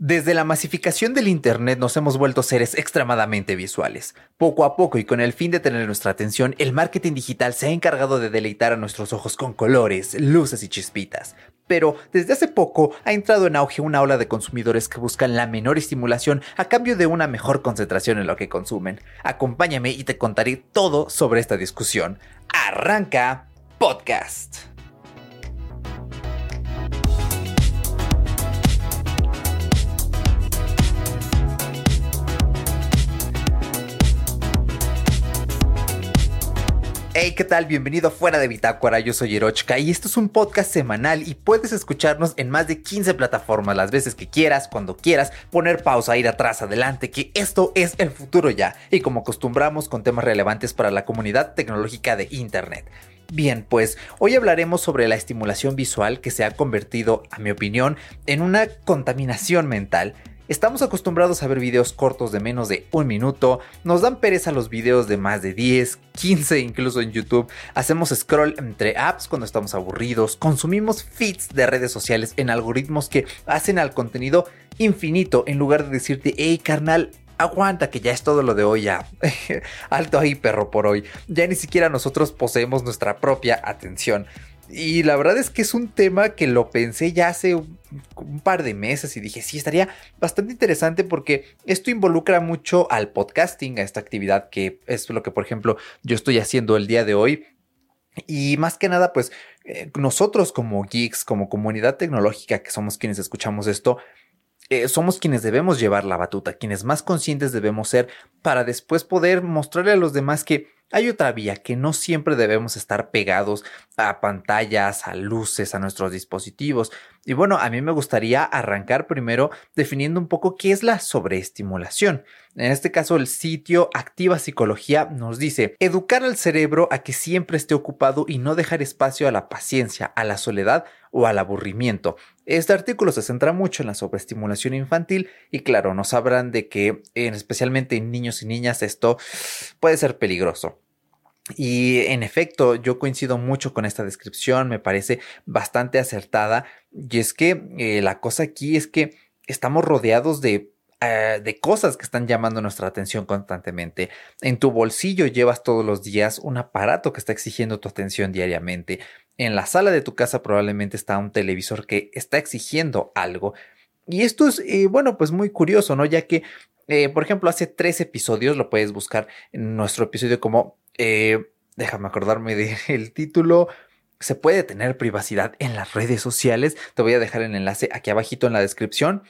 Desde la masificación del Internet nos hemos vuelto seres extremadamente visuales. Poco a poco y con el fin de tener nuestra atención, el marketing digital se ha encargado de deleitar a nuestros ojos con colores, luces y chispitas. Pero desde hace poco ha entrado en auge una ola de consumidores que buscan la menor estimulación a cambio de una mejor concentración en lo que consumen. Acompáñame y te contaré todo sobre esta discusión. Arranca podcast. Hey, ¿qué tal? Bienvenido Fuera de Bitácora, yo soy Erochka y esto es un podcast semanal y puedes escucharnos en más de 15 plataformas las veces que quieras, cuando quieras, poner pausa, ir atrás, adelante, que esto es el futuro ya y como acostumbramos con temas relevantes para la comunidad tecnológica de Internet. Bien, pues hoy hablaremos sobre la estimulación visual que se ha convertido, a mi opinión, en una contaminación mental Estamos acostumbrados a ver videos cortos de menos de un minuto, nos dan pereza los videos de más de 10, 15 incluso en YouTube, hacemos scroll entre apps cuando estamos aburridos, consumimos feeds de redes sociales en algoritmos que hacen al contenido infinito en lugar de decirte, hey carnal, aguanta que ya es todo lo de hoy ya. Alto ahí perro por hoy. Ya ni siquiera nosotros poseemos nuestra propia atención. Y la verdad es que es un tema que lo pensé ya hace un, par de meses y dije, sí, estaría bastante interesante porque esto involucra mucho al podcasting, a esta actividad que es lo que, por ejemplo, yo estoy haciendo el día de hoy. Y más que nada, pues eh, nosotros como geeks, como comunidad tecnológica que somos quienes escuchamos esto, eh, somos quienes debemos llevar la batuta, quienes más conscientes debemos ser para después poder mostrarle a los demás que hay otra vía que no siempre debemos estar pegados a pantallas, a luces, a nuestros dispositivos. Y bueno, a mí me gustaría arrancar primero definiendo un poco qué es la sobreestimulación. En este caso, el sitio Activa Psicología nos dice, educar al cerebro a que siempre esté ocupado y no dejar espacio a la paciencia, a la soledad o al aburrimiento. Este artículo se centra mucho en la sobreestimulación infantil y claro, nos hablan de que especialmente en niños y niñas esto puede ser peligroso. Y en efecto, yo coincido mucho con esta descripción, me parece bastante acertada. Y es que eh, la cosa aquí es que estamos rodeados de eh, de cosas que están llamando nuestra atención constantemente. En tu bolsillo llevas todos los días un aparato que está exigiendo tu atención diariamente. En la sala de tu casa probablemente está un televisor que está exigiendo algo. Y esto es, eh, bueno, pues muy curioso, ¿no? Ya que, por ejemplo, hace tres episodios, lo puedes buscar en nuestro episodio como eh, déjame acordarme del título. Se puede tener privacidad en las redes sociales. Te voy a dejar el enlace aquí abajito en la descripción.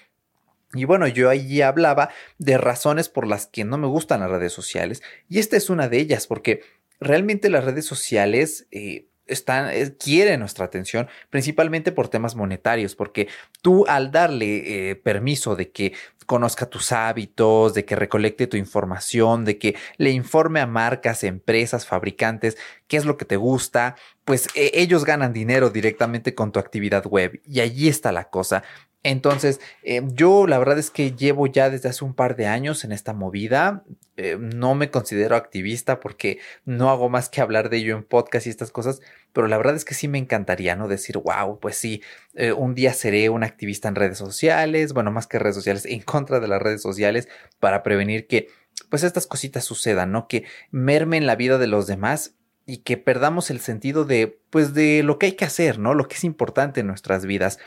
Y bueno, yo allí hablaba de razones por las que no me gustan las redes sociales. Y esta es una de ellas, porque realmente las redes sociales eh, están, eh, quieren nuestra atención, principalmente por temas monetarios, porque tú al darle permiso de que conozca tus hábitos, de que recolecte tu información, de que le informe a marcas, empresas, fabricantes qué es lo que te gusta, pues e, ellos ganan dinero directamente con tu actividad web y allí está la cosa. Entonces, eh, yo la verdad es que llevo ya desde hace un par de años en esta movida. Eh, no me considero activista porque no hago más que hablar de ello en podcast y estas cosas, pero la verdad es que sí me encantaría, ¿no? Decir, wow, pues sí, eh, un día seré un activista en redes sociales, bueno, más que redes sociales, en contra de las redes sociales para prevenir que, pues, estas cositas sucedan, ¿no? Que mermen la vida de los demás y que perdamos el sentido de, pues, de lo que hay que hacer, ¿no? Lo que es importante en nuestras vidas.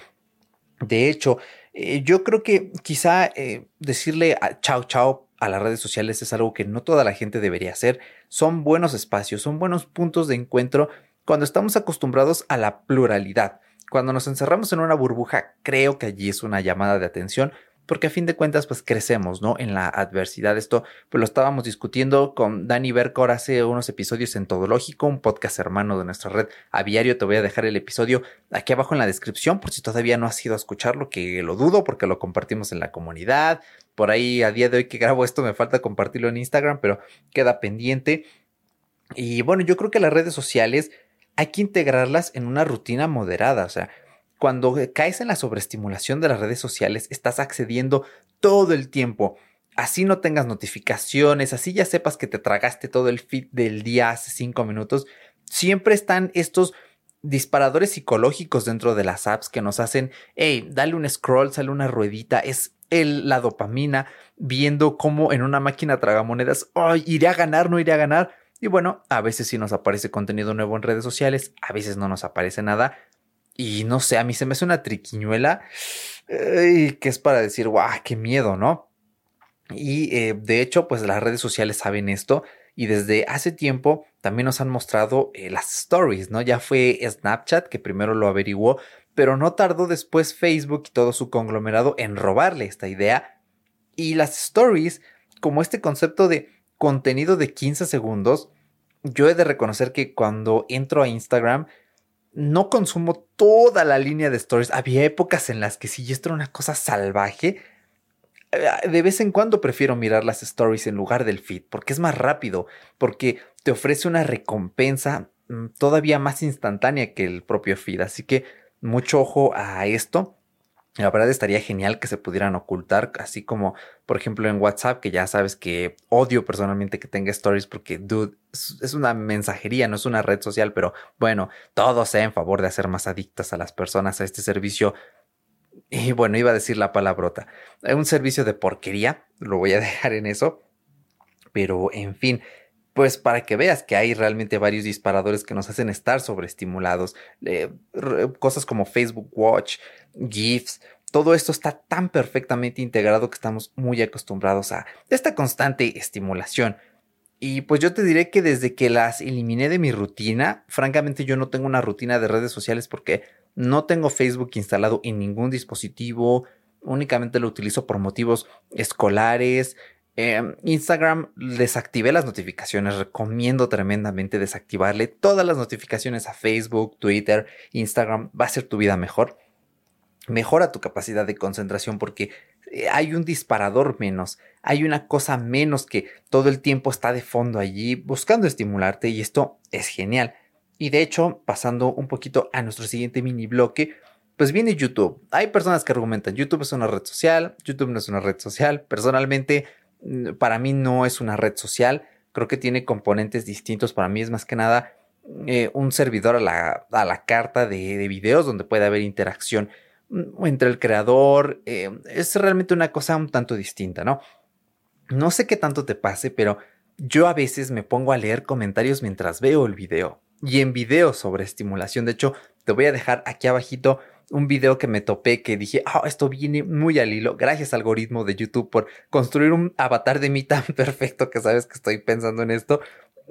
De hecho, eh, yo creo que quizá eh, decirle a chao chao a las redes sociales es algo que no toda la gente debería hacer. Son buenos espacios, son buenos puntos de encuentro cuando estamos acostumbrados a la pluralidad. Cuando nos encerramos en una burbuja, creo que allí es una llamada de atención porque a fin de cuentas pues crecemos, ¿no? En la adversidad. Esto pues lo estábamos discutiendo con Dani Bercor hace unos episodios en Todológico, un podcast hermano de nuestra red Aviario. Te voy a dejar el episodio aquí abajo en la descripción por si todavía no has ido a escucharlo, que lo dudo porque lo compartimos en la comunidad. Por ahí a día de hoy que grabo esto me falta compartirlo en Instagram, pero queda pendiente. Y bueno, yo creo que las redes sociales hay que integrarlas en una rutina moderada, o sea, cuando caes en la sobreestimulación de las redes sociales, estás accediendo todo el tiempo. Así no tengas notificaciones, así ya sepas que te tragaste todo el feed del día hace cinco minutos. Siempre están estos disparadores psicológicos dentro de las apps que nos hacen, hey, dale un scroll, sale una ruedita, es el, la dopamina, viendo cómo en una máquina tragamonedas, oh, iré a ganar, no iré a ganar. Y bueno, a veces sí nos aparece contenido nuevo en redes sociales, a veces no nos aparece nada. Y no sé, a mí se me hace una triquiñuela que es para decir, guau, qué miedo, ¿no? Y eh, de hecho, pues las redes sociales saben esto y desde hace tiempo también nos han mostrado eh, las stories, ¿no? Ya fue Snapchat que primero lo averiguó, pero no tardó después Facebook y todo su conglomerado en robarle esta idea. Y las stories, como este concepto de contenido de 15 segundos, yo he de reconocer que cuando entro a Instagram no consumo toda la línea de stories. Había épocas en las que si esto era una cosa salvaje, eh, de vez en cuando prefiero mirar las stories en lugar del feed, porque es más rápido, porque te ofrece una recompensa mm, todavía más instantánea que el propio feed. Así que mucho ojo a esto. La verdad estaría genial que se pudieran ocultar, así como por ejemplo en WhatsApp, que ya sabes que odio personalmente que tenga stories porque, dude, es una mensajería, no es una red social, pero bueno, todo sea en favor de hacer más adictas a las personas a este servicio y bueno, iba a decir la palabrota. Un servicio de porquería, lo voy a dejar en eso. Pero en fin, pues para que veas que hay realmente varios disparadores que nos hacen estar sobreestimulados. Eh, cosas como Facebook Watch, GIFs, todo esto está tan perfectamente integrado que estamos muy acostumbrados a esta constante estimulación. Y pues yo te diré que desde que las eliminé de mi rutina, francamente yo no tengo una rutina de redes sociales porque no tengo Facebook instalado en ningún dispositivo, únicamente lo utilizo por motivos escolares. Em, Instagram desactivé las notificaciones, recomiendo tremendamente desactivarle todas las notificaciones a Facebook, Twitter, Instagram, va a ser tu vida mejor. Mejora tu capacidad de concentración porque eh, hay un disparador menos, hay una cosa menos que todo el tiempo está de fondo allí buscando estimularte y esto es genial. Y de hecho, pasando un poquito a nuestro siguiente mini bloque, pues viene YouTube. Hay personas que argumentan, YouTube es una red social, YouTube no es una red social. Personalmente, para mí no es una red social. Creo que tiene componentes distintos. Para mí es más que nada eh, un servidor a la, carta de, videos donde puede haber interacción mm, entre el creador. Eh, es realmente una cosa un tanto distinta, ¿no? No sé qué tanto te pase, pero yo a veces me pongo a leer comentarios mientras veo el video y en videos sobre estimulación. De hecho, te voy a dejar aquí abajito un video que me topé que dije, ah, esto viene muy al hilo. Gracias algoritmo de YouTube por construir un avatar de mí tan perfecto que sabes que estoy pensando en esto.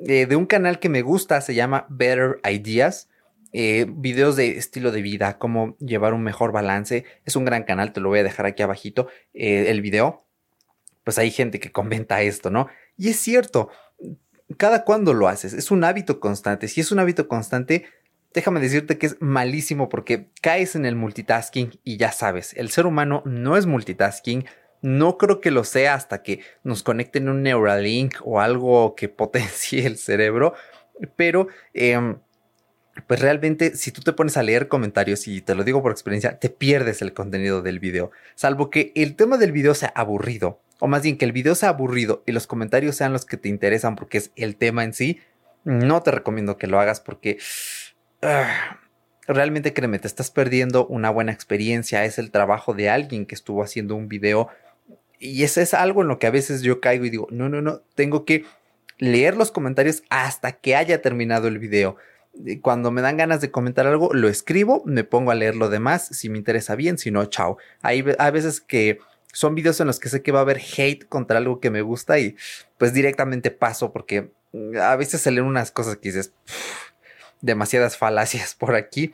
Eh, de un canal que me gusta, se llama Better Ideas. Eh, videos de estilo de vida, cómo llevar un mejor balance. Es un gran canal, te lo voy a dejar aquí abajito eh, el video. Pues hay gente que comenta esto, ¿no? Y es cierto, cada cuando lo haces. Es un hábito constante. Si es un hábito constante, déjame decirte que es malísimo porque caes en el multitasking y ya sabes, el ser humano no es multitasking. No creo que lo sea hasta que nos conecten un Neuralink o algo que potencie el cerebro. Pero, em, pues realmente, si tú te pones a leer comentarios, y te lo digo por experiencia, te pierdes el contenido del video. Salvo que el tema del video sea aburrido o más bien que el video sea aburrido y los comentarios sean los que te interesan porque es el tema en sí, no te recomiendo que lo hagas porque ah, realmente créeme, te estás perdiendo una buena experiencia, es el trabajo de alguien que estuvo haciendo un video y ese es algo en lo que a veces yo caigo y digo, no, no, no, tengo que leer los comentarios hasta que haya terminado el video. Cuando me dan ganas de comentar algo, lo escribo, me pongo a leer lo demás, si me interesa bien, si no, chao. Hay, hay veces que son videos en los que sé que va a haber hate contra algo que me gusta y pues directamente paso porque a veces se leen unas cosas que dices demasiadas falacias por aquí.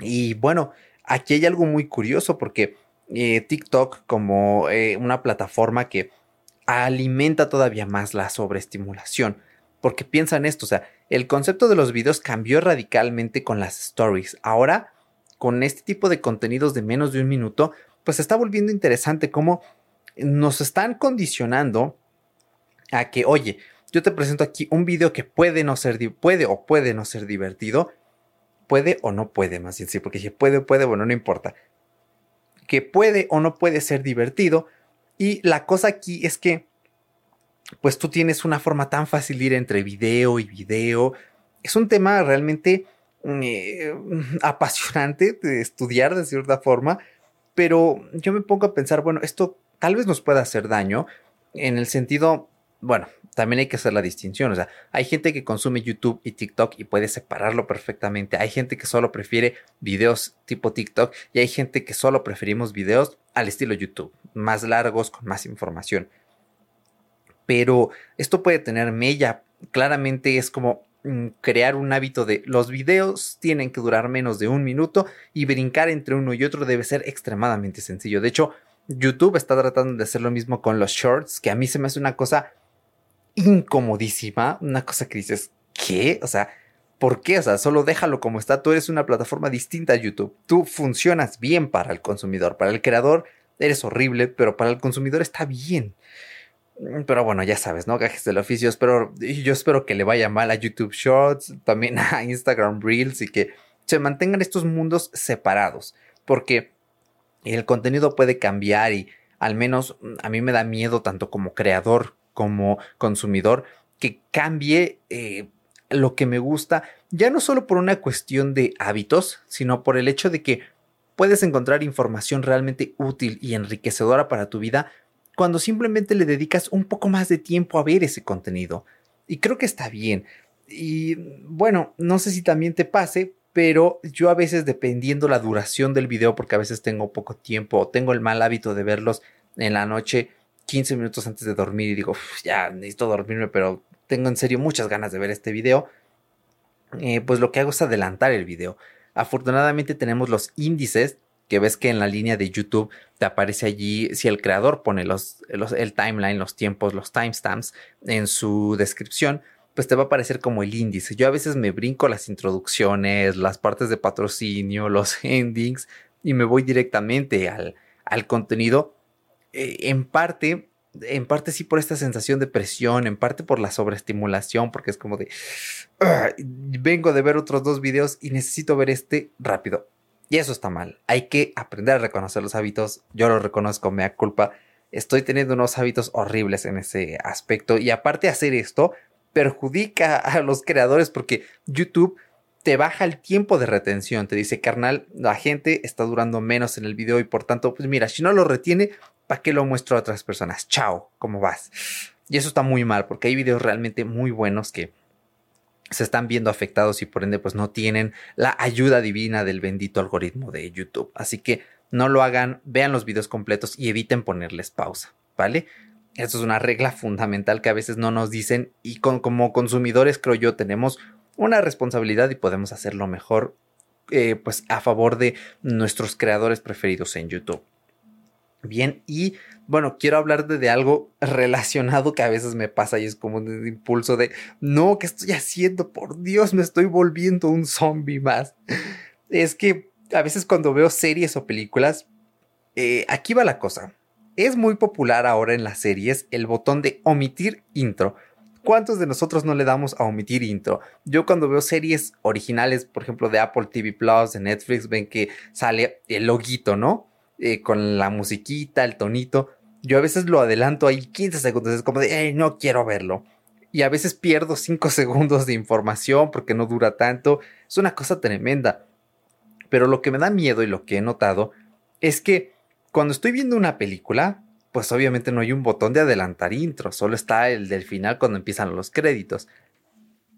Y bueno, aquí hay algo muy curioso porque eh, TikTok como eh, una plataforma que alimenta todavía más la sobreestimulación. Porque piensa en esto, o sea, el concepto de los videos cambió radicalmente con las stories. Ahora, con este tipo de contenidos de menos de un minuto, pues está volviendo interesante cómo nos están condicionando a que, oye, yo te presento aquí un video que puede no ser, puede o puede no ser divertido, puede o no puede, más bien sí, porque si puede, puede, bueno, no importa, que puede o no puede ser divertido, y la cosa aquí es que, pues tú tienes una forma tan fácil de ir entre video y video, es un tema realmente eh, apasionante de estudiar de cierta forma, pero yo me pongo a pensar, bueno, esto tal vez nos pueda hacer daño en el sentido, bueno, también hay que hacer la distinción, o sea, hay gente que consume YouTube y TikTok y puede separarlo perfectamente, hay gente que solo prefiere videos tipo TikTok y hay gente que solo preferimos videos al estilo YouTube, más largos, con más información. Pero esto puede tener mella, claramente es como mm, crear un hábito de los videos tienen que durar menos de un minuto y brincar entre uno y otro debe ser extremadamente sencillo. De hecho, YouTube está tratando de hacer lo mismo con los shorts, que a mí se me hace una cosa incomodísima, una cosa que dices, ¿qué? O sea, ¿por qué? O sea, solo déjalo como está, tú eres una plataforma distinta a YouTube, tú funcionas bien para el consumidor, para el creador eres horrible, pero para el consumidor está bien. Pero bueno, ya sabes, ¿no? Gajes del oficio. Espero, yo espero que le vaya mal a YouTube Shorts, también a Instagram Reels y que se mantengan estos mundos separados. Porque el contenido puede cambiar y al menos a mí me da miedo tanto como creador como consumidor que cambie eh, lo que me gusta, ya no solo por una cuestión de hábitos, sino por el hecho de que puedes encontrar información realmente útil y enriquecedora para tu vida cuando simplemente le dedicas un poco más de tiempo a ver ese contenido. Y creo que está bien. Y bueno, no sé si también te pase, pero yo a veces dependiendo la duración del video, porque a veces tengo poco tiempo o tengo el mal hábito de verlos en la noche, 15 minutos antes de dormir y digo, ya necesito dormirme, pero tengo en serio muchas ganas de ver este video, eh, pues lo que hago es adelantar el video. Afortunadamente tenemos los índices que ves que en la línea de YouTube te aparece allí, si el creador pone los, el timeline, los tiempos, los timestamps en su descripción, pues te va a aparecer como el índice. Yo a veces me brinco las introducciones, las partes de patrocinio, los endings y me voy directamente al, al contenido eh, en parte, en parte sí por esta sensación de presión, en parte por la sobreestimulación, porque es como de, ah, vengo de ver otros dos videos y necesito ver este rápido. Y eso está mal. Hay que aprender a reconocer los hábitos. Yo lo reconozco, me da culpa. Estoy teniendo unos hábitos horribles en ese aspecto. Y aparte hacer esto, perjudica a los creadores porque YouTube te baja el tiempo de retención. Te dice, carnal, la gente está durando menos en el video y por tanto, pues mira, si no lo retiene, ¿para qué lo muestro a otras personas? Chao, ¿cómo vas? Y eso está muy mal porque hay videos realmente muy buenos que se están viendo afectados y por ende pues no tienen la ayuda divina del bendito algoritmo de YouTube. Así que no lo hagan, vean los videos completos y eviten ponerles pausa, ¿vale? Eso es una regla fundamental que a veces no nos dicen y como consumidores creo yo tenemos una responsabilidad y podemos hacerlo mejor eh, pues a favor de nuestros creadores preferidos en YouTube. Bien, y bueno, quiero hablar de, algo relacionado que a veces me pasa y es como un impulso de, no, ¿qué estoy haciendo? Por Dios, me estoy volviendo un zombie más. Es que a veces cuando veo series o películas, eh, aquí va la cosa. Es muy popular ahora en las series el botón de omitir intro. ¿Cuántos de nosotros no le damos a omitir intro? Yo cuando veo series originales, por ejemplo, de Apple TV Plus, de Netflix, ven que sale el loguito, ¿no? Eh, con la musiquita, el tonito. Yo a veces lo adelanto ahí 15 segundos, es como de, no quiero verlo. Y a veces pierdo 5 segundos de información porque no dura tanto. Es una cosa tremenda. Pero lo que me da miedo y lo que he notado es que cuando estoy viendo una película, pues obviamente no hay un botón de adelantar intro, solo está el del final cuando empiezan los créditos.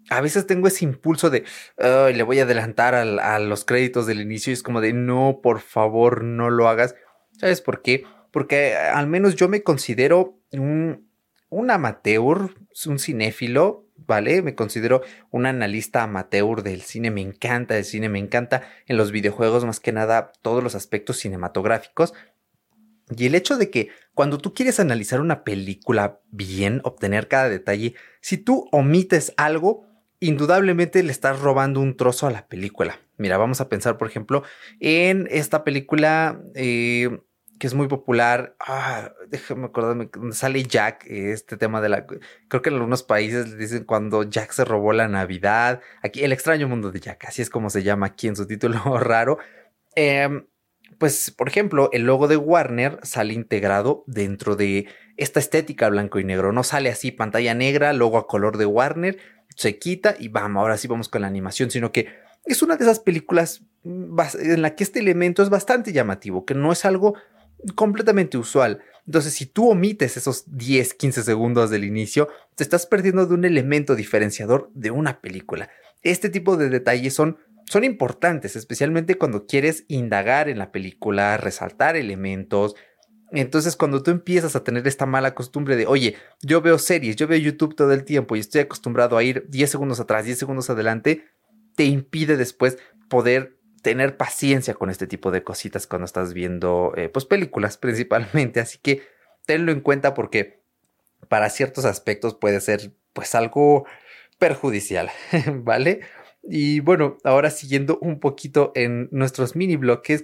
A veces tengo ese impulso de, le voy a adelantar a los créditos del inicio y es como de, no, por favor, no lo hagas. ¿Sabes por qué? Porque al menos yo me considero un, un amateur, un cinéfilo, ¿vale? Me considero un analista amateur del cine, me encanta el cine, me encanta en los videojuegos más que nada todos los aspectos cinematográficos. Y el hecho de que cuando tú quieres analizar una película bien, obtener cada detalle, si tú omites algo, indudablemente le estás robando un trozo a la película. Mira, vamos a pensar, por ejemplo, en esta película eh, que es muy popular. Ah, déjame acordarme, sale Jack, este tema de la... Creo que en algunos países dicen cuando Jack se robó la Navidad. Aquí, El extraño mundo de Jack, así es como se llama aquí en su título raro. Eh, pues, por ejemplo, el logo de Warner sale integrado dentro de esta estética blanco y negro. No sale así pantalla negra, logo a color de Warner, se quita y vamos, ahora sí vamos con la animación, sino que es una de esas películas mm, en la que este elemento es bastante llamativo, que no es algo completamente usual. Entonces, si tú omites esos 10, 15 segundos del inicio, te estás perdiendo de un elemento diferenciador de una película. Este tipo de detalles son, son importantes, especialmente cuando quieres indagar en la película, resaltar elementos. Entonces, cuando tú empiezas a tener esta mala costumbre de, oye, yo veo series, yo veo YouTube todo el tiempo y estoy acostumbrado a ir 10 segundos atrás, 10 segundos adelante, te impide después poder tener paciencia con este tipo de cositas cuando estás viendo eh, pues películas principalmente. Así que tenlo en cuenta porque para ciertos aspectos puede ser pues algo perjudicial, ¿vale? Y bueno, ahora siguiendo un poquito en nuestros mini bloques,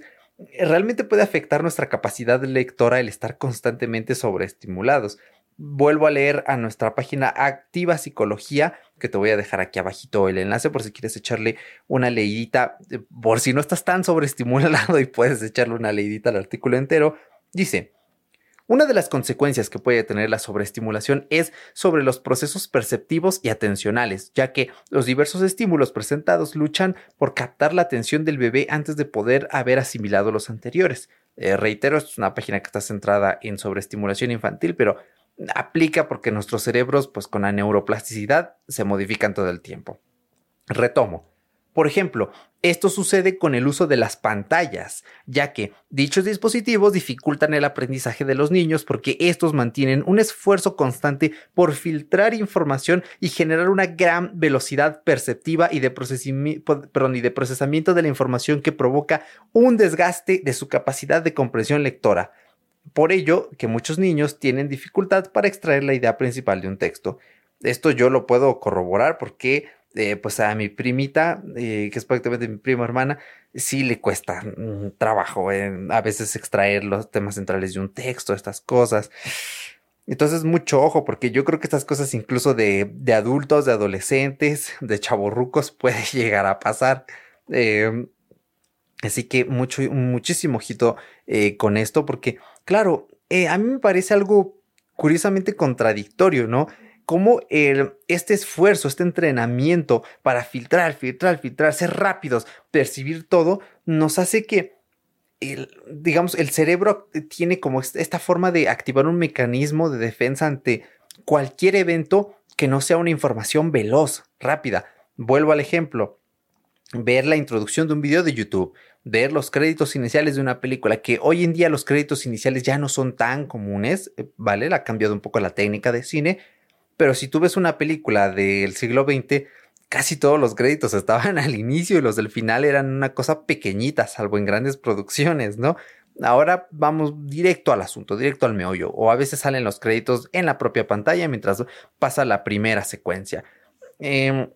realmente puede afectar nuestra capacidad lectora el estar constantemente sobreestimulados vuelvo a leer a nuestra página Activa Psicología, que te voy a dejar aquí abajito el enlace por si quieres echarle una leidita, eh, por si no estás tan sobreestimulado y puedes echarle una leidita al artículo entero. Dice, una de las consecuencias que puede tener la sobreestimulación es sobre los procesos perceptivos y atencionales, ya que los diversos estímulos presentados luchan por captar la atención del bebé antes de poder haber asimilado los anteriores. Eh, reitero, es una página que está centrada en sobreestimulación infantil, pero aplica porque nuestros cerebros, pues con la neuroplasticidad, se modifican todo el tiempo. Retomo. Por ejemplo, esto sucede con el uso de las pantallas, ya que dichos dispositivos dificultan el aprendizaje de los niños porque estos mantienen un esfuerzo constante por filtrar información y generar una gran velocidad perceptiva y de, y de procesamiento de la información que provoca un desgaste de su capacidad de comprensión lectora por ello que muchos niños tienen dificultad para extraer la idea principal de un texto. Esto yo lo puedo corroborar porque eh, pues a mi primita, eh, que es prácticamente mi prima hermana, sí le cuesta trabajo a veces extraer los temas centrales de un texto, estas cosas. Entonces, mucho ojo, porque yo creo que estas cosas, incluso de, adultos, de adolescentes, de chavorrucos, puede llegar a pasar. Em, así que mucho, muchísimo ojito eh, con esto, porque Claro, eh, a mí me parece algo curiosamente contradictorio, ¿no? Cómo este esfuerzo, este entrenamiento para filtrar, filtrar, filtrar, ser rápidos, percibir todo, nos hace que, el, digamos, el cerebro tiene como esta forma de activar un mecanismo de defensa ante cualquier evento que no sea una información veloz, rápida. Vuelvo al ejemplo, ver la introducción de un video de YouTube ver los créditos iniciales de una película, que hoy en día los créditos iniciales ya no son tan comunes, eh, ¿vale? Ha cambiado un poco la técnica de cine, pero si tú ves una película del siglo XX, casi todos los créditos estaban al inicio y los del final eran una cosa pequeñita, salvo en grandes producciones, ¿no? Ahora vamos directo al asunto, directo al meollo, o a veces salen los créditos en la propia pantalla mientras pasa la primera secuencia. Eh,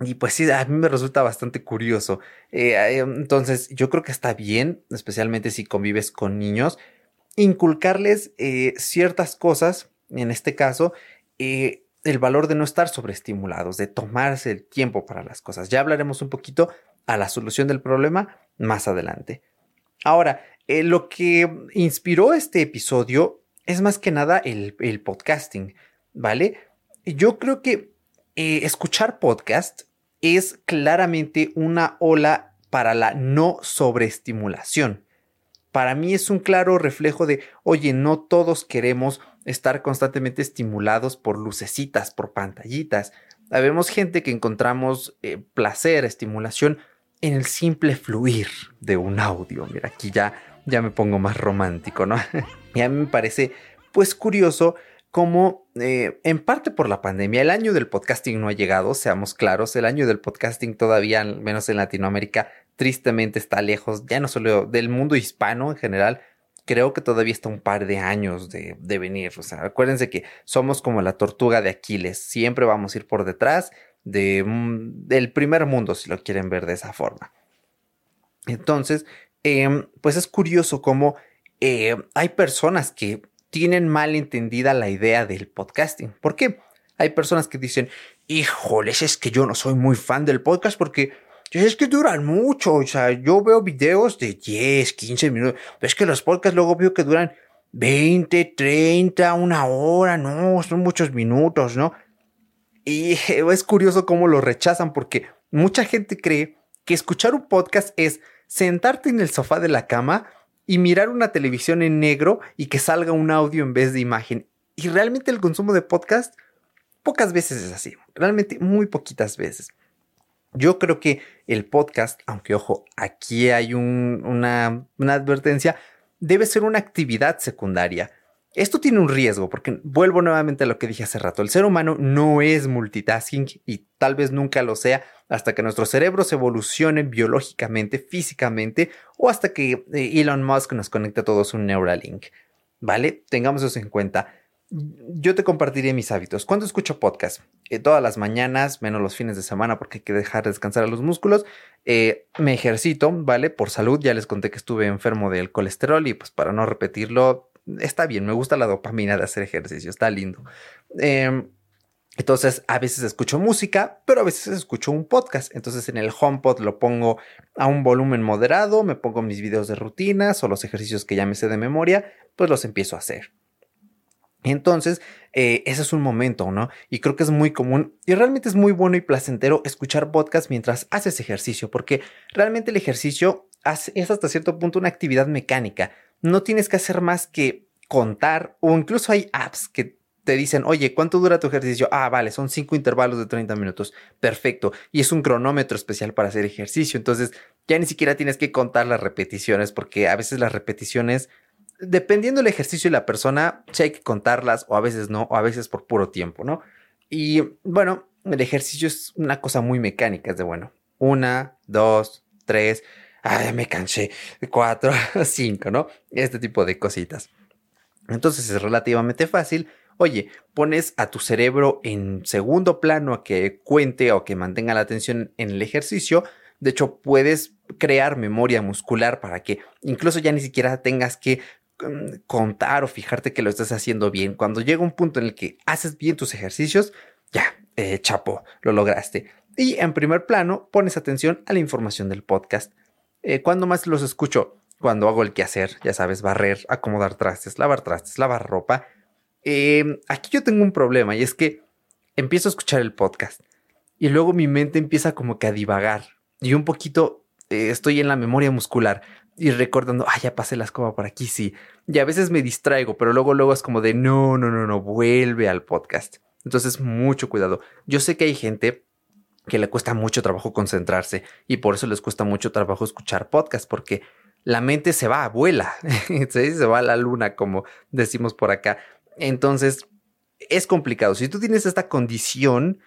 y pues sí, a mí me resulta bastante curioso. Eh, eh, entonces, yo creo que está bien, especialmente si convives con niños, inculcarles eh, ciertas cosas, en este caso, el valor de no estar sobreestimulados, de tomarse el tiempo para las cosas. Ya hablaremos un poquito a la solución del problema más adelante. Ahora, lo que inspiró este episodio es más que nada el, podcasting, ¿vale? Yo creo que escuchar podcast es claramente una ola para la no sobreestimulación. Para mí es un claro reflejo de, oye, no todos queremos estar constantemente estimulados por lucecitas, por pantallitas. Habemos gente que encontramos eh, placer, estimulación en el simple fluir de un audio. Mira, aquí ya, ya me pongo más romántico, ¿no? y a mí me parece, pues, curioso como eh, en parte por la pandemia, el año del podcasting no ha llegado, seamos claros, el año del podcasting todavía, al menos en Latinoamérica, tristemente está lejos, ya no solo del mundo hispano en general, creo que todavía está un par de años de, venir. O sea, acuérdense que somos como la tortuga de Aquiles, siempre vamos a ir por detrás de, mm, del primer mundo, si lo quieren ver de esa forma. Entonces, em, pues es curioso cómo eh, hay personas que tienen mal entendida la idea del podcasting. ¿Por qué? Hay personas que dicen, híjoles, es que yo no soy muy fan del podcast porque es que duran mucho. O sea, yo veo videos de 10, 15 minutos. Pero es que los podcasts luego veo que duran 20, 30, una hora. No, son muchos minutos, ¿no? Y es curioso cómo lo rechazan porque mucha gente cree que escuchar un podcast es sentarte en el sofá de la cama y mirar una televisión en negro y que salga un audio en vez de imagen. Y realmente el consumo de podcast pocas veces es así, realmente muy poquitas veces. Yo creo que el podcast, aunque ojo, aquí hay una, una advertencia, debe ser una actividad secundaria. Esto tiene un riesgo, porque vuelvo nuevamente a lo que dije hace rato, el ser humano no es multitasking y tal vez nunca lo sea hasta que nuestros cerebros evolucionen biológicamente, físicamente, o hasta que eh, Elon Musk nos conecte a todos un Neuralink. ¿Vale? Tengamos eso en cuenta. Yo te compartiré mis hábitos. ¿Cuándo escucho podcast? Eh, todas las mañanas, menos los fines de semana porque hay que dejar descansar a los músculos. Eh, me ejercito, ¿vale? Por salud. Ya les conté que estuve enfermo del colesterol y pues para no repetirlo, está bien, me gusta la dopamina de hacer ejercicio, está lindo. Em, entonces, a veces escucho música, pero a veces escucho un podcast. Entonces, en el HomePod lo pongo a un volumen moderado, me pongo mis videos de rutinas o los ejercicios que ya me sé de memoria, pues los empiezo a hacer. Entonces, eh, ese es un momento, ¿no? Y creo que es muy común y realmente es muy bueno y placentero escuchar podcast mientras haces ejercicio, porque realmente el ejercicio es hasta cierto punto una actividad mecánica no tienes que hacer más que contar o incluso hay apps que te dicen, oye, ¿cuánto dura tu ejercicio? Ah, vale, son cinco intervalos de 30 minutos. Perfecto. Y es un cronómetro especial para hacer ejercicio. Entonces, ya ni siquiera tienes que contar las repeticiones porque a veces las repeticiones, dependiendo del ejercicio y la persona, sí hay que contarlas o a veces no, o a veces por puro tiempo, ¿no? Y bueno, el ejercicio es una cosa muy mecánica, es de bueno, una, dos, tres ah, me cansé, cuatro, cinco, ¿no? Este tipo de cositas. Entonces es relativamente fácil. Oye, pones a tu cerebro en segundo plano a que cuente o que mantenga la atención en el ejercicio. De hecho, puedes crear memoria muscular para que incluso ya ni siquiera tengas que contar o fijarte que lo estás haciendo bien. Cuando llega un punto en el que haces bien tus ejercicios, ya, eh, chapo, lo lograste. Y en primer plano, pones atención a la información del podcast. Eh, ¿Cuándo más los escucho? Cuando hago el quehacer, ya sabes, barrer, acomodar trastes, lavar trastes, lavar ropa. Em, aquí yo tengo un problema y es que empiezo a escuchar el podcast y luego mi mente empieza como que a divagar y un poquito eh, estoy en la memoria muscular y recordando, ah, ya pasé la escoba por aquí, sí. Y a veces me distraigo, pero luego, luego es como de, no, no, no, no, vuelve al podcast. Entonces, mucho cuidado. Yo sé que hay gente que le cuesta mucho trabajo concentrarse y por eso les cuesta mucho trabajo escuchar podcast porque la mente se va, vuela, se va a la luna como decimos por acá. Entonces es complicado. Si tú tienes esta condición,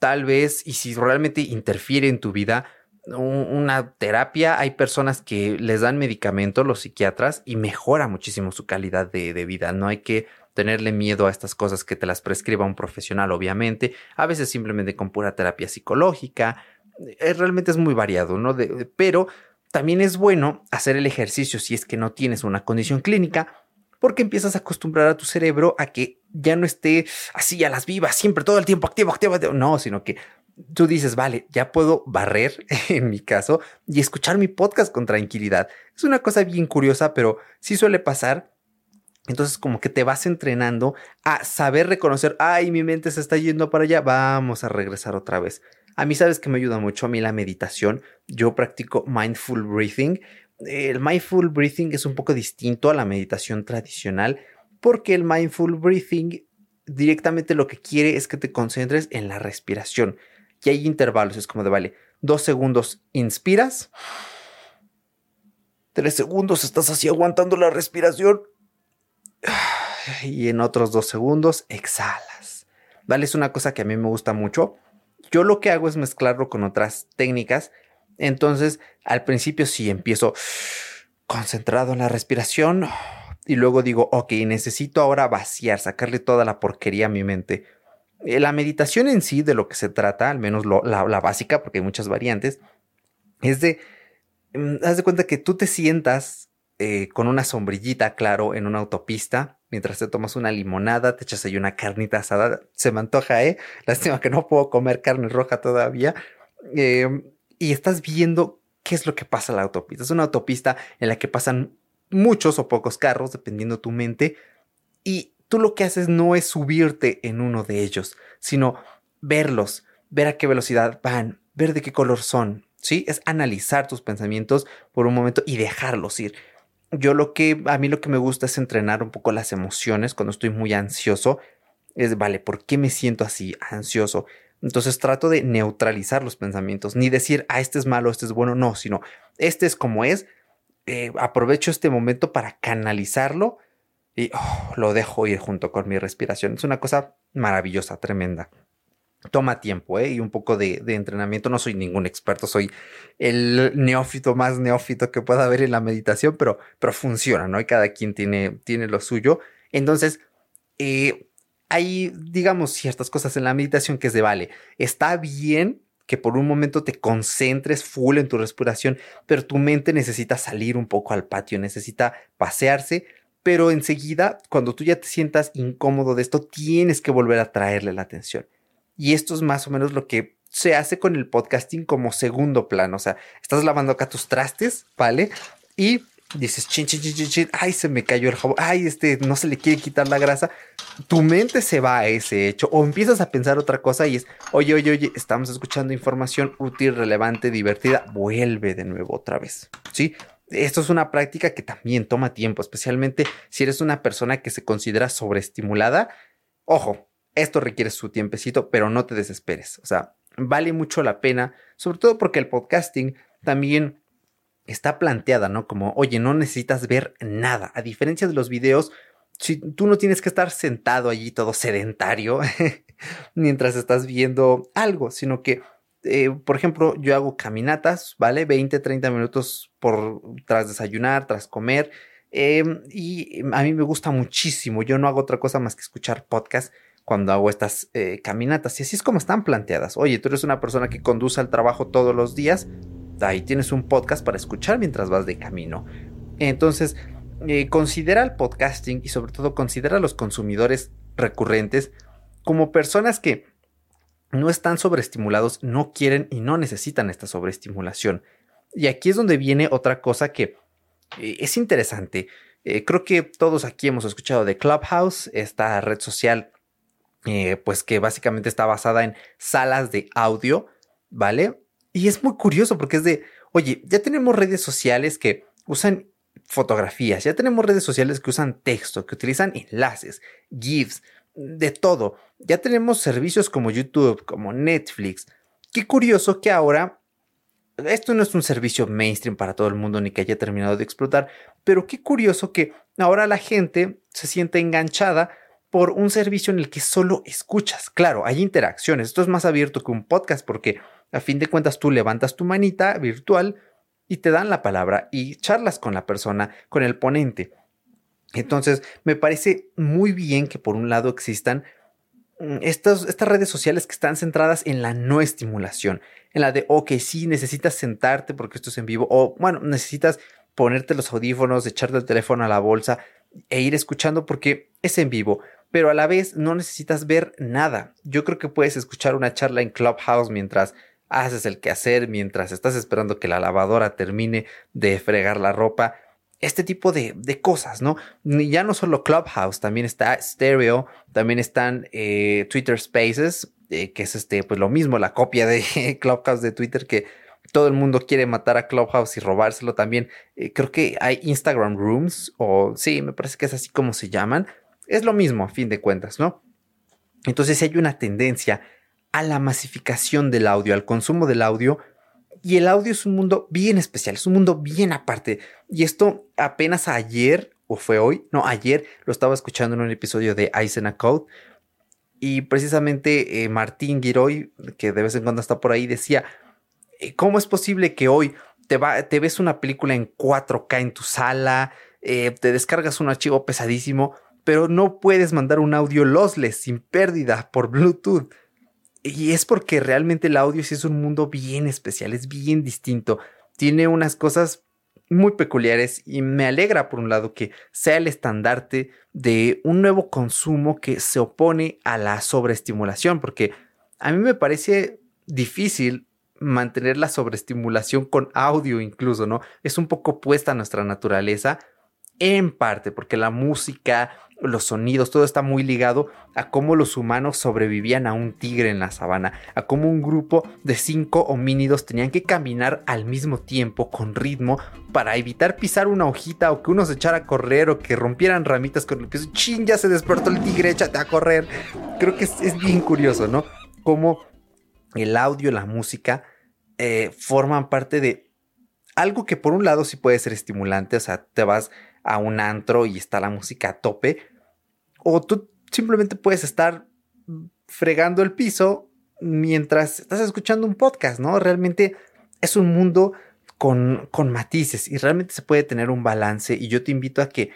tal vez, y si realmente interfiere en tu vida, una terapia, hay personas que les dan medicamentos, los psiquiatras, y mejora muchísimo su calidad de, de vida. No hay que tenerle miedo a estas cosas que te las prescriba un profesional, obviamente, a veces simplemente con pura terapia psicológica, eh, realmente es muy variado, ¿no? pero también es bueno hacer el ejercicio si es que no tienes una condición clínica, porque empiezas a acostumbrar a tu cerebro a que ya no esté así a las vivas, siempre todo el tiempo activo, activo, activo. no, sino que tú dices, vale, ya puedo barrer en mi caso y escuchar mi podcast con tranquilidad. Es una cosa bien curiosa, pero sí suele pasar entonces como que te vas entrenando a saber reconocer, ay, mi mente se está yendo para allá, vamos a regresar otra vez. A mí sabes que me ayuda mucho a mí la meditación. Yo practico mindful breathing. El mindful breathing es un poco distinto a la meditación tradicional porque el mindful breathing directamente lo que quiere es que te concentres en la respiración. Y hay intervalos, es como de, vale, dos segundos inspiras, tres segundos estás así aguantando la respiración y en otros dos segundos exhalas. ¿Vale? Es una cosa que a mí me gusta mucho. Yo lo que hago es mezclarlo con otras técnicas. Entonces, al principio sí empiezo concentrado en la respiración y luego digo, ok, necesito ahora vaciar, sacarle toda la porquería a mi mente. Eh, la meditación en sí, de lo que se trata, al menos la, básica, porque hay muchas variantes, es de, mm, haz de cuenta que tú te sientas eh, con una sombrillita, claro, en una autopista, mientras te tomas una limonada, te echas ahí una carnita asada, se me antoja, ¿eh? Lástima que no puedo comer carne roja todavía. Em, y estás viendo qué es lo que pasa en la autopista. Es una autopista en la que pasan muchos o pocos carros, dependiendo tu mente, y tú lo que haces no es subirte en uno de ellos, sino verlos, ver a qué velocidad van, ver de qué color son, ¿sí? Es analizar tus pensamientos por un momento y dejarlos ir. Yo lo que, a mí lo que me gusta es entrenar un poco las emociones cuando estoy muy ansioso. Es, vale, ¿por qué me siento así ansioso? Entonces trato de neutralizar los pensamientos, ni decir, ah, este es malo, este es bueno, no, sino, este es como es, eh, aprovecho este momento para canalizarlo y oh, lo dejo ir junto con mi respiración. Es una cosa maravillosa, tremenda. Toma tiempo ¿eh? y un poco de, entrenamiento. No soy ningún experto, soy el neófito más neófito que pueda haber en la meditación, pero, pero funciona, ¿no? Y cada quien tiene, tiene lo suyo. Entonces, eh, hay, digamos, ciertas cosas en la meditación que es de vale. Está bien que por un momento te concentres full en tu respiración, pero tu mente necesita salir un poco al patio, necesita pasearse, pero enseguida, cuando tú ya te sientas incómodo de esto, tienes que volver a traerle la atención. Y esto es más o menos lo que se hace con el podcasting como segundo plano. O sea, estás lavando acá tus trastes, ¿vale? Y dices, chin, chin, chin, chin, ay, se me cayó el jabón, ay, este, no se le quiere quitar la grasa, tu mente se va a ese hecho o empiezas a pensar otra cosa y es, oye, oye, oye, estamos escuchando información útil, relevante, divertida, vuelve de nuevo otra vez, ¿sí? Esto es una práctica que también toma tiempo, especialmente si eres una persona que se considera sobreestimulada. Ojo, esto requiere su tiempecito, pero no te desesperes. O sea, vale mucho la pena, sobre todo porque el podcasting también está planteada, ¿no? Como, oye, no necesitas ver nada. A diferencia de los videos, si tú no tienes que estar sentado allí todo sedentario mientras estás viendo algo, sino que, eh, por ejemplo, yo hago caminatas, ¿vale? 20, 30 minutos por, tras desayunar, tras comer. Em, y a mí me gusta muchísimo. Yo no hago otra cosa más que escuchar podcast cuando hago estas eh, caminatas. Y así es como están planteadas. Oye, tú eres una persona que conduce al trabajo todos los días ahí tienes un podcast para escuchar mientras vas de camino. Entonces, eh, considera el podcasting y sobre todo considera a los consumidores recurrentes como personas que no están sobreestimulados, no quieren y no necesitan esta sobreestimulación. Y aquí es donde viene otra cosa que eh, es interesante. Eh, creo que todos aquí hemos escuchado de Clubhouse, esta red social, pues que básicamente está basada en salas de audio, ¿vale? Y es muy curioso porque es de, oye, ya tenemos redes sociales que usan fotografías, ya tenemos redes sociales que usan texto, que utilizan enlaces, GIFs, de todo. Ya tenemos servicios como YouTube, como Netflix. Qué curioso que ahora, esto no es un servicio mainstream para todo el mundo ni que haya terminado de explotar, pero qué curioso que ahora la gente se siente enganchada por un servicio en el que solo escuchas. Claro, hay interacciones. Esto es más abierto que un podcast porque a fin de cuentas tú levantas tu manita virtual y te dan la palabra y charlas con la persona, con el ponente. Entonces, me parece muy bien que por un lado existan mm, estas, estas redes sociales que están centradas en la no estimulación, en la de, ok, sí, necesitas sentarte porque esto es en vivo, o bueno, necesitas ponerte los audífonos, echarte el teléfono a la bolsa e ir escuchando porque es en vivo pero a la vez no necesitas ver nada. Yo creo que puedes escuchar una charla en Clubhouse mientras haces el quehacer, mientras estás esperando que la lavadora termine de fregar la ropa. Este tipo de, cosas, ¿no? Ya no solo Clubhouse, también está Stereo, también están eh, Twitter Spaces, eh, que es este, pues lo mismo, la copia de Clubhouse de Twitter que todo el mundo quiere matar a Clubhouse y robárselo también. Eh, creo que hay Instagram Rooms, o sí, me parece que es así como se llaman, es lo mismo a fin de cuentas, ¿no? Entonces hay una tendencia a la masificación del audio, al consumo del audio. Y el audio es un mundo bien especial, es un mundo bien aparte. Y esto apenas ayer, o fue hoy, no, ayer lo estaba escuchando en un episodio de Eisena Code. Y precisamente eh, Martín Giroy, que de vez en cuando está por ahí, decía, eh, ¿cómo es posible que hoy te ves una película en 4K en tu sala, eh, te descargas un archivo pesadísimo, pero no puedes mandar un audio lossless sin pérdida por Bluetooth. Y es porque realmente el audio es un mundo bien especial, es bien distinto. Tiene unas cosas muy peculiares y me alegra por un lado que sea el estandarte de un nuevo consumo que se opone a la sobreestimulación, porque a mí me parece difícil mantener la sobreestimulación con audio incluso, ¿no? Es un poco opuesta a nuestra naturaleza, en parte porque la música los sonidos, todo está muy ligado a cómo los humanos sobrevivían a un tigre en la sabana, a cómo un grupo de cinco homínidos tenían que caminar al mismo tiempo con ritmo para evitar pisar una hojita o que uno se echara a correr o que rompieran ramitas con el piso. ¡Chin! Ya se despertó el tigre, échate a correr. Creo que es, bien curioso, ¿no? Cómo el audio, la música eh, forman parte de algo que por un lado sí puede ser estimulante, o sea, te vas a un antro y está la música a tope, o tú simplemente puedes estar fregando el piso mientras estás escuchando un podcast, ¿no? Realmente es un mundo con, con matices y realmente se puede tener un balance y yo te invito a que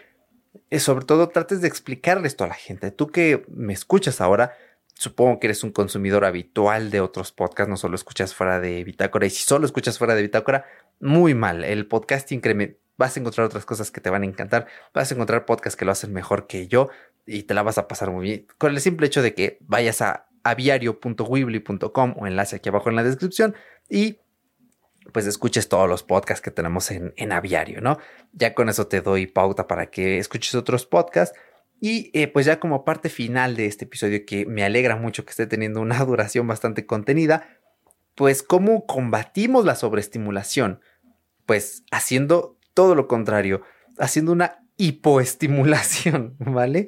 eh, sobre todo trates de explicarle esto a la gente. Tú que me escuchas ahora, supongo que eres un consumidor habitual de otros podcasts, no solo escuchas fuera de Bitácora y si solo escuchas fuera de Bitácora, muy mal. El podcast incrementa vas a encontrar otras cosas que te van a encantar, vas a encontrar podcasts que lo hacen mejor que yo y te la vas a pasar muy bien. Con el simple hecho de que vayas a aviario.weebly.com o enlace aquí abajo en la descripción y pues escuches todos los podcasts que tenemos en, en Aviario, ¿no? Ya con eso te doy pauta para que escuches otros podcasts. Y eh, pues ya como parte final de este episodio que me alegra mucho que esté teniendo una duración bastante contenida, pues cómo combatimos la sobreestimulación, pues haciendo todo lo contrario, haciendo una hipoestimulación, ¿vale?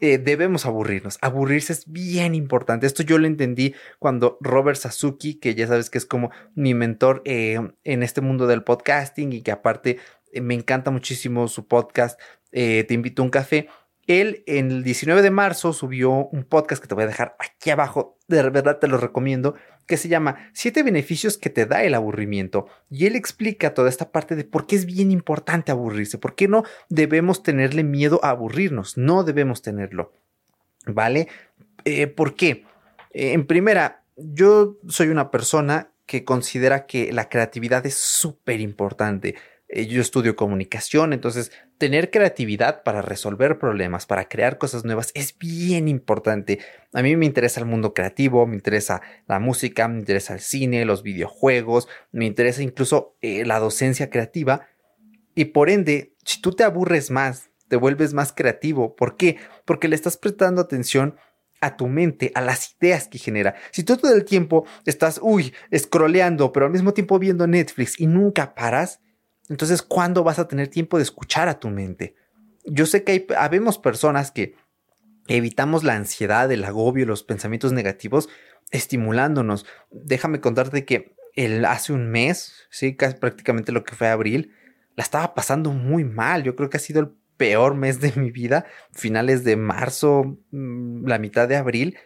Eh, debemos aburrirnos. Aburrirse es bien importante. Esto yo lo entendí cuando Robert Sasuki, que ya sabes que es como mi mentor eh, en este mundo del podcasting y que aparte eh, me encanta muchísimo su podcast, Te invito a un café. Él en el 19 de marzo subió un podcast que te voy a dejar aquí abajo. De verdad te lo recomiendo que se llama Siete beneficios que te da el aburrimiento. Y él explica toda esta parte de por qué es bien importante aburrirse, por qué no debemos tenerle miedo a aburrirnos, no debemos tenerlo. ¿Vale? Eh, ¿Por qué? Eh, en primera, yo soy una persona que considera que la creatividad es súper importante. Eh, yo estudio comunicación, entonces tener creatividad para resolver problemas, para crear cosas nuevas es bien importante. A mí me interesa el mundo creativo, me interesa la música, me interesa el cine, los videojuegos, me interesa incluso eh, la docencia creativa. Y por ende, si tú te aburres más, te vuelves más creativo. ¿Por qué? Porque le estás prestando atención a tu mente, a las ideas que genera. Si tú todo el tiempo estás, uy, scrolleando, pero al mismo tiempo viendo Netflix y nunca paras, entonces, ¿cuándo vas a tener tiempo de escuchar a tu mente? Yo sé que hay, habemos personas que evitamos la ansiedad, el agobio, los pensamientos negativos estimulándonos. Déjame contarte que el, hace un mes, sí, prácticamente lo que fue abril, la estaba pasando muy mal. Yo creo que ha sido el peor mes de mi vida, finales de marzo, mm, la mitad de abril.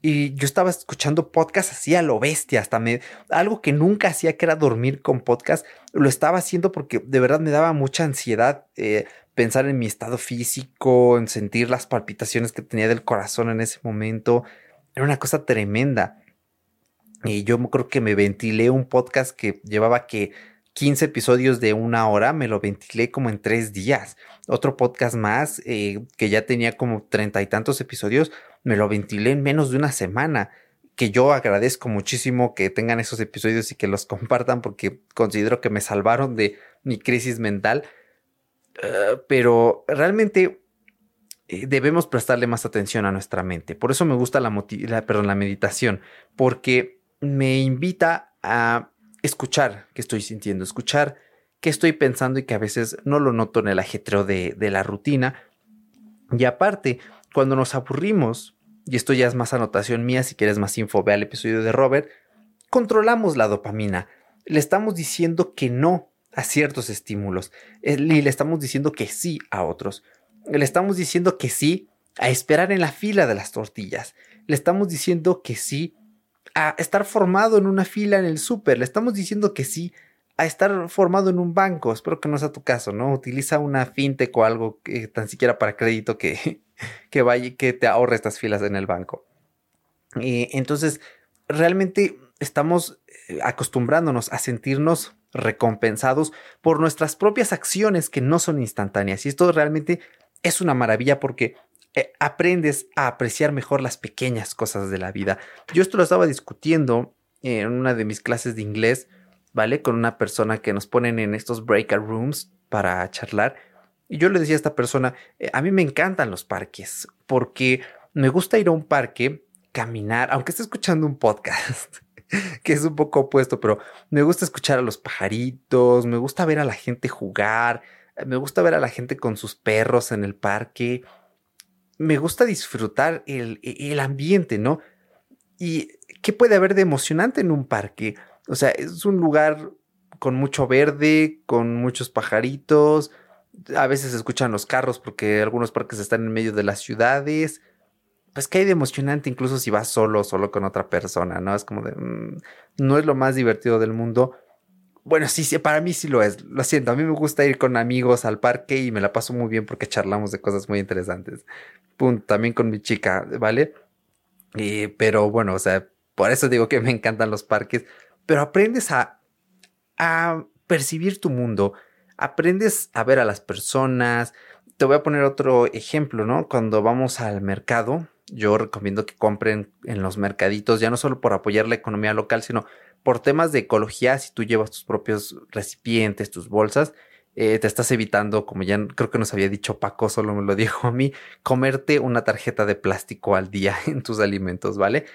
Y yo estaba escuchando podcast así a lo bestia, hasta me, algo que nunca hacía que era dormir con podcast, lo estaba haciendo porque de verdad me daba mucha ansiedad eh, pensar en mi estado físico, en sentir las palpitaciones que tenía del corazón en ese momento. Era una cosa tremenda. Y yo creo que me ventilé un podcast que llevaba que 15 episodios de una hora, me lo ventilé como en tres días. Otro podcast más eh, que ya tenía como treinta y tantos episodios, me lo ventilé en menos de una semana. Que yo agradezco muchísimo que tengan esos episodios y que los compartan porque considero que me salvaron de mi crisis mental. Eh, pero realmente eh, debemos prestarle más atención a nuestra mente. Por eso me gusta la, la meditación, porque me invita a escuchar qué estoy sintiendo, escuchar qué estoy pensando y que a veces no lo noto en el ajetreo de, la rutina. Y aparte, cuando nos aburrimos, y esto ya es más anotación mía, si quieres más info, ve al episodio de Robert, controlamos la dopamina. Le estamos diciendo que no a ciertos estímulos y le estamos diciendo que sí a otros. Le estamos diciendo que sí a esperar en la fila de las tortillas. Le estamos diciendo que sí a estar formado en una fila en el súper. Le estamos diciendo que sí a estar formado en un banco. Espero que no sea tu caso, ¿no? Utiliza una fintech o algo que, tan siquiera para crédito que, que vaya que te ahorre estas filas en el banco. Y entonces, realmente estamos eh, acostumbrándonos a sentirnos recompensados por nuestras propias acciones que no son instantáneas. Y esto realmente es una maravilla porque eh, aprendes a apreciar mejor las pequeñas cosas de la vida. Yo esto lo estaba discutiendo en una de mis clases de inglés, ¿vale? Con una persona que nos ponen en estos breakout rooms para charlar. Y yo le decía a esta persona, eh, a mí me encantan los parques porque me gusta ir a un parque, caminar, aunque esté escuchando un podcast. que es un poco opuesto, pero me gusta escuchar a los pajaritos, me gusta ver a la gente jugar, me gusta ver a la gente con sus perros en el parque, me gusta disfrutar el, el ambiente, ¿no? ¿Y qué puede haber de emocionante en un parque? O sea, es un lugar con mucho verde, con muchos pajaritos, a veces se escuchan los carros porque algunos parques están en medio de las ciudades pues que hay de emocionante incluso si vas solo solo con otra persona, ¿no? Es como de, mm, no es lo más divertido del mundo. Bueno, sí, sí, para mí sí lo es. Lo siento, a mí me gusta ir con amigos al parque y me la paso muy bien porque charlamos de cosas muy interesantes. Punto, también con mi chica, ¿vale? pero bueno, o sea, por eso digo que me encantan los parques, pero aprendes a, a percibir tu mundo, aprendes a ver a las personas. Te voy a poner otro ejemplo, ¿no? Cuando vamos al mercado, yo recomiendo que compren en los mercaditos, ya no solo por apoyar la economía local, sino por temas de ecología, si tú llevas tus propios recipientes, tus bolsas, eh, te estás evitando, como ya creo que nos había dicho Paco, solo me lo dijo a mí, comerte una tarjeta de plástico al día en tus alimentos, ¿vale?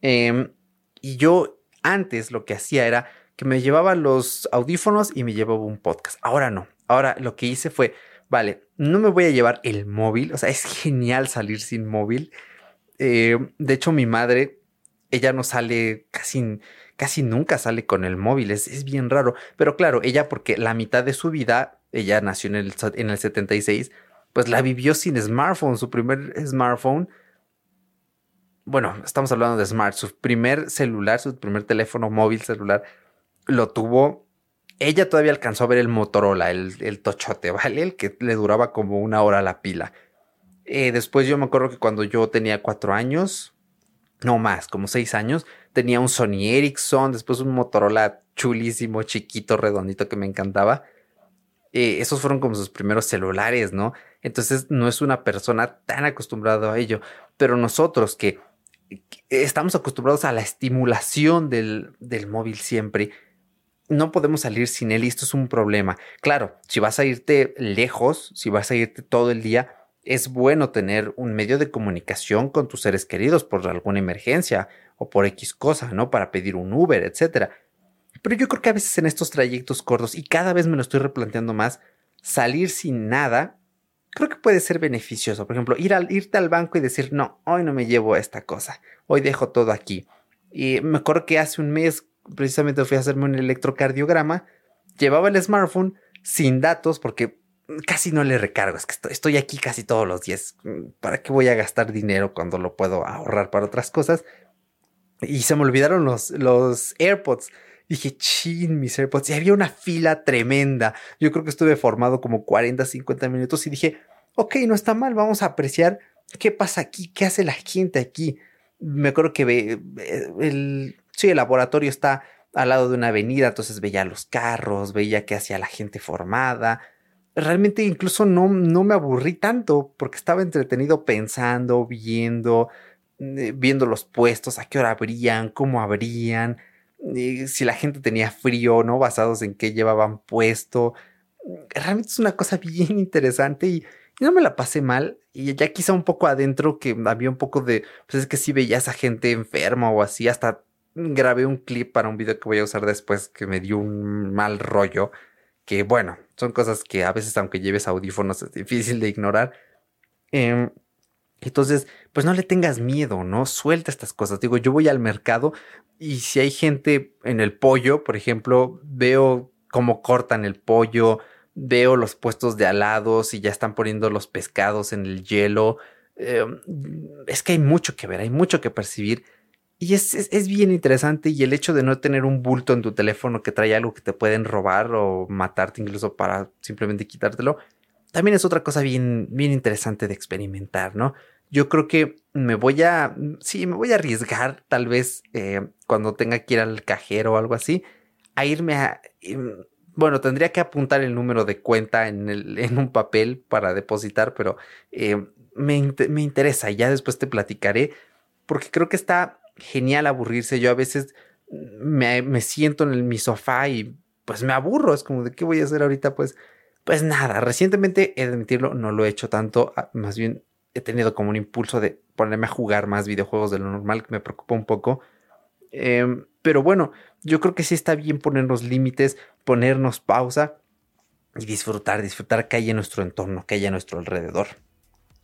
Em, y yo antes lo que hacía era que me llevaba los audífonos y me llevaba un podcast. Ahora no. Ahora lo que hice fue, vale, no me voy a llevar el móvil. O sea, es genial salir sin móvil. Eh, de hecho, mi madre, ella no sale casi, casi nunca sale con el móvil, es, bien raro. Pero claro, ella porque la mitad de su vida, ella nació en el, en el 76, pues la vivió sin smartphone. Su primer smartphone, bueno, estamos hablando de smart, su primer celular, su primer teléfono móvil celular, lo tuvo. Ella todavía alcanzó a ver el Motorola, el, el tochote, ¿vale? El que le duraba como una hora la pila. Eh, después yo me acuerdo que cuando yo tenía cuatro años, no más, como seis años, tenía un Sony Ericsson, después un Motorola chulísimo, chiquito, redondito que me encantaba. Eh, esos fueron como sus primeros celulares, ¿no? Entonces no es una persona tan acostumbrada a ello, pero nosotros que, estamos acostumbrados a la estimulación del, del móvil siempre, no podemos salir sin él y esto es un problema. Claro, si vas a irte lejos, si vas a irte todo el día, es bueno tener un medio de comunicación con tus seres queridos por alguna emergencia o por X cosa, ¿no? Para pedir un Uber, etc. Pero yo creo que a veces en estos trayectos cortos, y cada vez me lo estoy replanteando más, salir sin nada, creo que puede ser beneficioso. Por ejemplo, ir al, irte al banco y decir, no, hoy no me llevo esta cosa, hoy dejo todo aquí. Y me acuerdo que hace un mes precisamente fui a hacerme un electrocardiograma, llevaba el smartphone sin datos porque casi no le recargo, es que estoy aquí casi todos los días. ¿Para qué voy a gastar dinero cuando lo puedo ahorrar para otras cosas? Y se me olvidaron los, los AirPods. Dije, chin, mis AirPods. Y había una fila tremenda. Yo creo que estuve formado como 40, 50 minutos y dije, ok, no está mal, vamos a apreciar qué pasa aquí, qué hace la gente aquí. Me acuerdo que ve, eh, el, sí, el laboratorio está al lado de una avenida, entonces veía los carros, veía qué hacía la gente formada realmente incluso no, no me aburrí tanto porque estaba entretenido pensando, viendo, eh, viendo los puestos, a qué hora abrían, cómo abrían, si la gente tenía frío no, basados en qué llevaban puesto. Realmente es una cosa bien interesante y, no me la pasé mal. Y ya quizá un poco adentro que había un poco de, pues es que sí veía a gente enferma o así, hasta grabé un clip para un video que voy a usar después que me dio un mal rollo que bueno, son cosas que a veces aunque lleves audífonos es difícil de ignorar. Em, entonces, pues no le tengas miedo, ¿no? Suelta estas cosas. Digo, yo voy al mercado y si hay gente en el pollo, por ejemplo, veo cómo cortan el pollo, veo los puestos de alados y ya están poniendo los pescados en el hielo. Em, es que hay mucho que ver, hay mucho que percibir y es, es, bien interesante y el hecho de no tener un bulto en tu teléfono que trae algo que te pueden robar o matarte incluso para simplemente quitártelo, también es otra cosa bien, bien interesante de experimentar, ¿no? Yo creo que me voy a, sí, me voy a arriesgar tal vez eh, cuando tenga que ir al cajero o algo así, a irme a, em, bueno, tendría que apuntar el número de cuenta en, el, en un papel para depositar, pero eh, me, me interesa ya después te platicaré porque creo que está genial aburrirse. Yo a veces me, siento en mi sofá y pues me aburro. Es como de qué voy a hacer ahorita, pues pues nada, recientemente he de admitirlo, no lo he hecho tanto, ah, más bien he tenido como un impulso de ponerme a jugar más videojuegos de lo normal, que me preocupa un poco. Em, pero bueno, yo creo que sí está bien ponernos límites, ponernos pausa y disfrutar, disfrutar que haya en nuestro entorno, que haya a nuestro alrededor.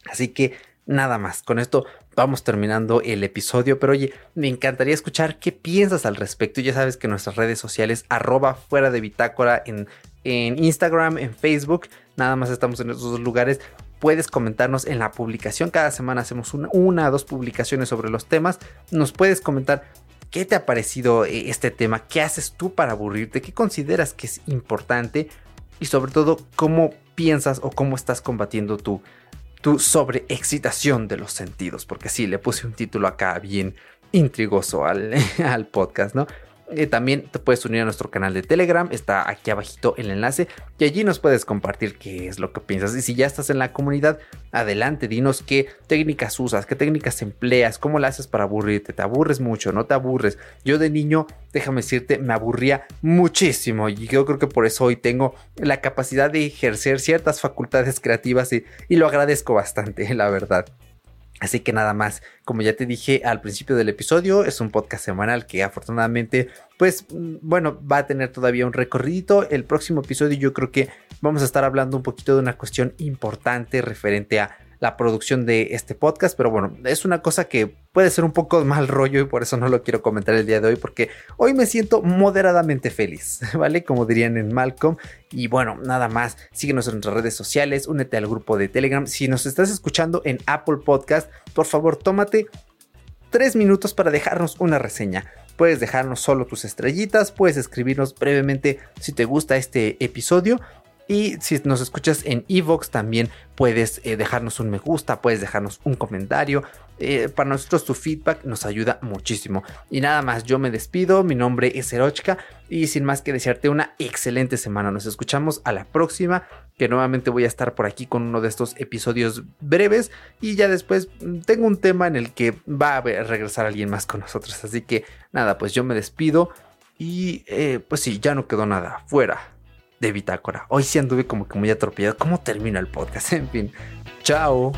Así que nada más, con esto vamos terminando el episodio, pero oye, me encantaría escuchar qué piensas al respecto. Ya sabes que nuestras redes sociales, arroba fuera de bitácora en, en Instagram, en Facebook, nada más estamos en esos dos lugares. Puedes comentarnos en la publicación. Cada semana hacemos una, una o dos publicaciones sobre los temas. Nos puedes comentar qué te ha parecido eh, este tema, qué haces tú para aburrirte, qué consideras que es importante y sobre todo cómo piensas o cómo estás combatiendo tu, tu sobreexcitación de los sentidos, porque sí, le puse un título acá bien intrigoso al, al podcast, ¿no? Eh, también te puedes unir a nuestro canal de Telegram, está aquí abajito el enlace y allí nos puedes compartir qué es lo que piensas. Y si ya estás en la comunidad, adelante, dinos qué técnicas usas, qué técnicas empleas, cómo la haces para aburrirte, te aburres mucho, no te aburres. Yo de niño, déjame decirte, me aburría muchísimo y yo creo que por eso hoy tengo la capacidad de ejercer ciertas facultades creativas y, y lo agradezco bastante, la verdad. Así que nada más, como ya te dije al principio del episodio, es un podcast semanal que afortunadamente, pues mm, bueno, va a tener todavía un recorrido. El próximo episodio yo creo que vamos a estar hablando un poquito de una cuestión importante referente a la producción de este podcast, pero bueno, es una cosa que puede ser un poco mal rollo y por eso no lo quiero comentar el día de hoy, porque hoy me siento moderadamente feliz, ¿vale? Como dirían en Malcolm. Y bueno, nada más, síguenos en nuestras redes sociales, únete al grupo de Telegram. Si nos estás escuchando en Apple Podcast, por favor, tómate tres minutos para dejarnos una reseña. Puedes dejarnos solo tus estrellitas, puedes escribirnos brevemente si te gusta este episodio y si nos escuchas en Evox también puedes eh, dejarnos un me gusta, puedes dejarnos un comentario. Eh, para nosotros tu feedback nos ayuda muchísimo. Y nada más, yo me despido, mi nombre es Erochka y sin más que desearte una excelente semana. Nos escuchamos a la próxima, que nuevamente voy a estar por aquí con uno de estos episodios breves y ya después mm, tengo un tema en el que va a regresar alguien más con nosotros. Así que nada, pues yo me despido y eh, pues sí, ya no quedó nada. Fuera de Bitácora. Hoy sí anduve como que muy atropellado. ¿Cómo termina el podcast? En fin, chao.